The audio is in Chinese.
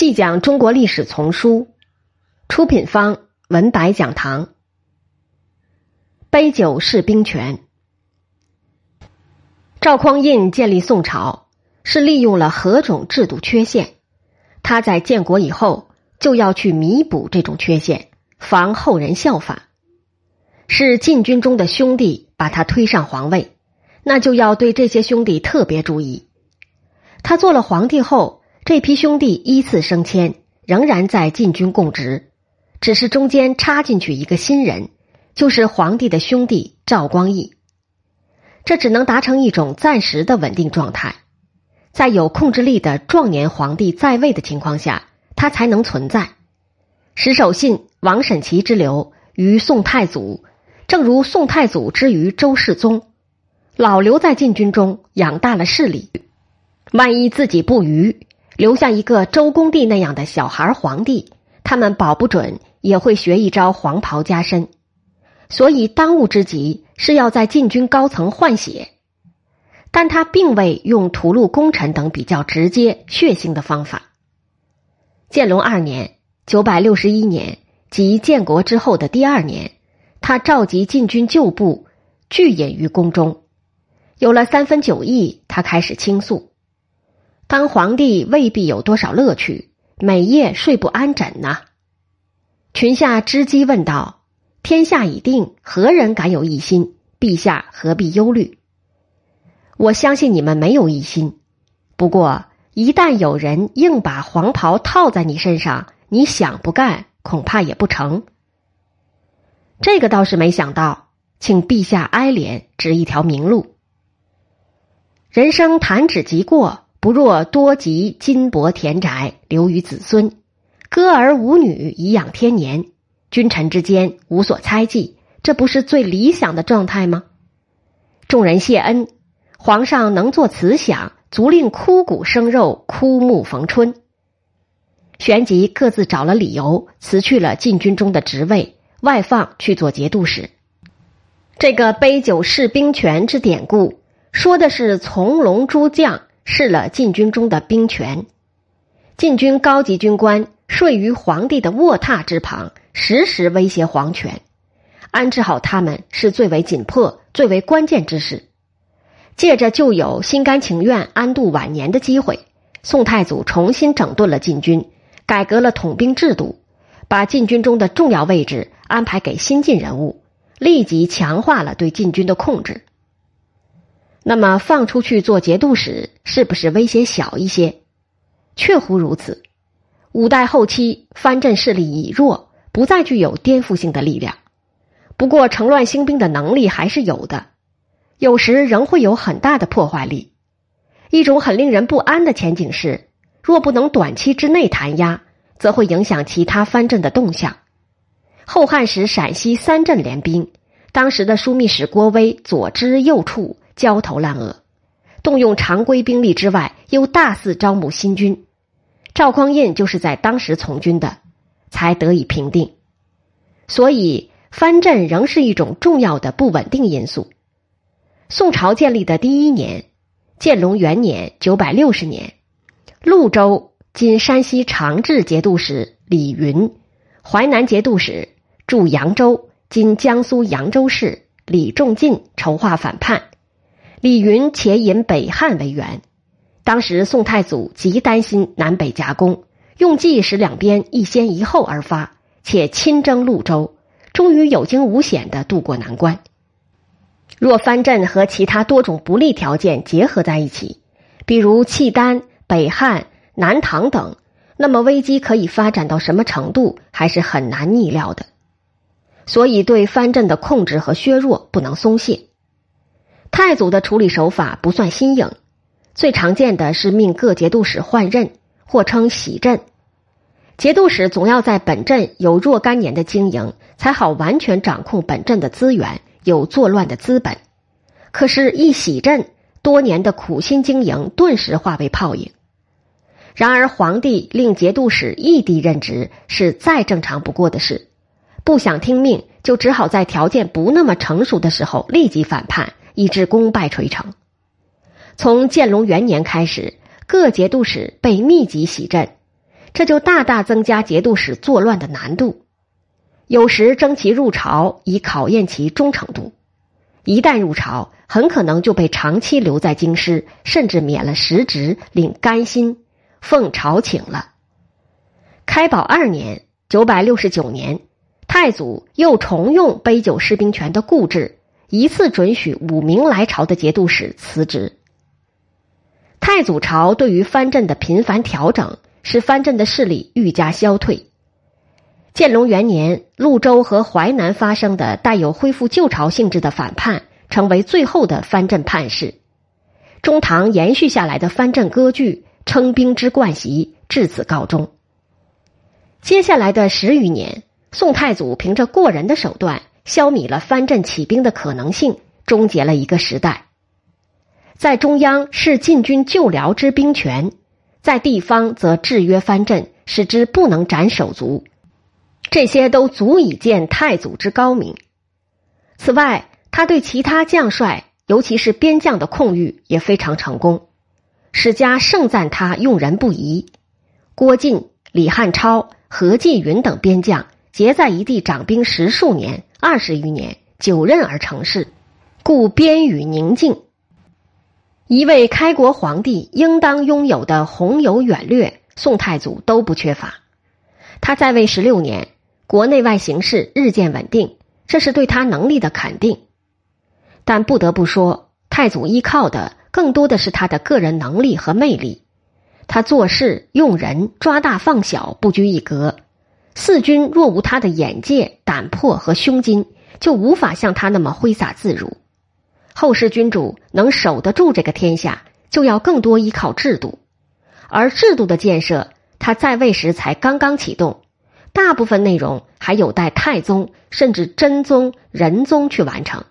细讲中国历史丛书，出品方文白讲堂。杯酒释兵权。赵匡胤建立宋朝，是利用了何种制度缺陷？他在建国以后就要去弥补这种缺陷，防后人效法。是禁军中的兄弟把他推上皇位，那就要对这些兄弟特别注意。他做了皇帝后。这批兄弟依次升迁，仍然在禁军供职，只是中间插进去一个新人，就是皇帝的兄弟赵光义。这只能达成一种暂时的稳定状态，在有控制力的壮年皇帝在位的情况下，他才能存在。石守信、王审琦之流于宋太祖，正如宋太祖之于周世宗，老留在禁军中养大了势力，万一自己不虞。留下一个周公帝那样的小孩皇帝，他们保不准也会学一招黄袍加身，所以当务之急是要在禁军高层换血。但他并未用屠戮功臣等比较直接血腥的方法。建隆二年（九百六十一年）即建国之后的第二年，他召集禁军旧部聚隐于宫中，有了三分酒意，他开始倾诉。当皇帝未必有多少乐趣，每夜睡不安枕呐。群下知机问道：“天下已定，何人敢有异心？陛下何必忧虑？”我相信你们没有异心，不过一旦有人硬把黄袍套在你身上，你想不干恐怕也不成。这个倒是没想到，请陛下哀怜，指一条明路。人生弹指即过。不若多集金帛田宅，留于子孙；歌儿舞女，颐养天年。君臣之间无所猜忌，这不是最理想的状态吗？众人谢恩，皇上能作慈祥，足令枯骨生肉，枯木逢春。旋即各自找了理由辞去了禁军中的职位，外放去做节度使。这个杯酒释兵权之典故，说的是从龙诸将。试了禁军中的兵权，禁军高级军官睡于皇帝的卧榻之旁，时时威胁皇权。安置好他们是最为紧迫、最为关键之事。借着旧友心甘情愿安度晚年的机会，宋太祖重新整顿了禁军，改革了统兵制度，把禁军中的重要位置安排给新进人物，立即强化了对禁军的控制。那么放出去做节度使，是不是威胁小一些？确乎如此。五代后期藩镇势力已弱，不再具有颠覆性的力量。不过乘乱兴兵的能力还是有的，有时仍会有很大的破坏力。一种很令人不安的前景是，若不能短期之内弹压，则会影响其他藩镇的动向。后汉时陕西三镇联兵，当时的枢密使郭威左支右绌。焦头烂额，动用常规兵力之外，又大肆招募新军。赵匡胤就是在当时从军的，才得以平定。所以藩镇仍是一种重要的不稳定因素。宋朝建立的第一年，建隆元年（九百六十年），潞州（今山西长治）节度使李云，淮南节度使驻扬州（今江苏扬州市）李仲进筹划反叛。李云且引北汉为援，当时宋太祖极担心南北夹攻，用计使两边一先一后而发，且亲征潞州，终于有惊无险的渡过难关。若藩镇和其他多种不利条件结合在一起，比如契丹、北汉、南唐等，那么危机可以发展到什么程度，还是很难逆料的。所以，对藩镇的控制和削弱不能松懈。太祖的处理手法不算新颖，最常见的是命各节度使换任，或称洗镇。节度使总要在本镇有若干年的经营，才好完全掌控本镇的资源，有作乱的资本。可是，一洗镇，多年的苦心经营顿时化为泡影。然而，皇帝令节度使异地任职是再正常不过的事，不想听命，就只好在条件不那么成熟的时候立即反叛。以致功败垂成。从建隆元年开始，各节度使被密集洗镇，这就大大增加节度使作乱的难度。有时征其入朝，以考验其忠诚度；一旦入朝，很可能就被长期留在京师，甚至免了实职，领甘薪，奉朝请了。开宝二年（九百六十九年），太祖又重用杯酒释兵权的固制，一次准许五名来朝的节度使辞职。太祖朝对于藩镇的频繁调整，使藩镇的势力愈加消退。建隆元年，潞州和淮南发生的带有恢复旧朝性质的反叛，成为最后的藩镇叛事。中唐延续下来的藩镇割据、称兵之惯习至此告终。接下来的十余年，宋太祖凭着过人的手段，消弭了藩镇起兵的可能性，终结了一个时代。在中央是禁军救辽之兵权，在地方则制约藩镇，使之不能斩手足。这些都足以见太祖之高明。此外，他对其他将帅，尤其是边将的控御也非常成功。史家盛赞他用人不疑。郭靖、李汉超、何继云等边将结在一地掌兵十数年、二十余年，久任而成事，故边宇宁静。一位开国皇帝应当拥有的宏有远略，宋太祖都不缺乏。他在位十六年。国内外形势日渐稳定，这是对他能力的肯定。但不得不说，太祖依靠的更多的是他的个人能力和魅力。他做事用人抓大放小不拘一格。四军若无他的眼界、胆魄和胸襟，就无法像他那么挥洒自如。后世君主能守得住这个天下，就要更多依靠制度，而制度的建设，他在位时才刚刚启动。大部分内容还有待太宗甚至真宗、仁宗去完成。